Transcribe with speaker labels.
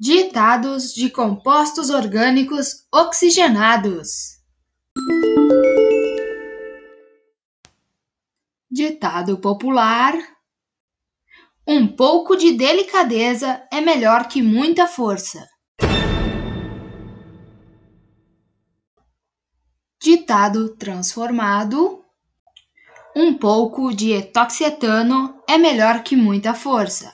Speaker 1: Ditados de compostos orgânicos oxigenados. Ditado popular: Um pouco de delicadeza é melhor que muita força. Ditado transformado: Um pouco de etoxietano é melhor que muita força.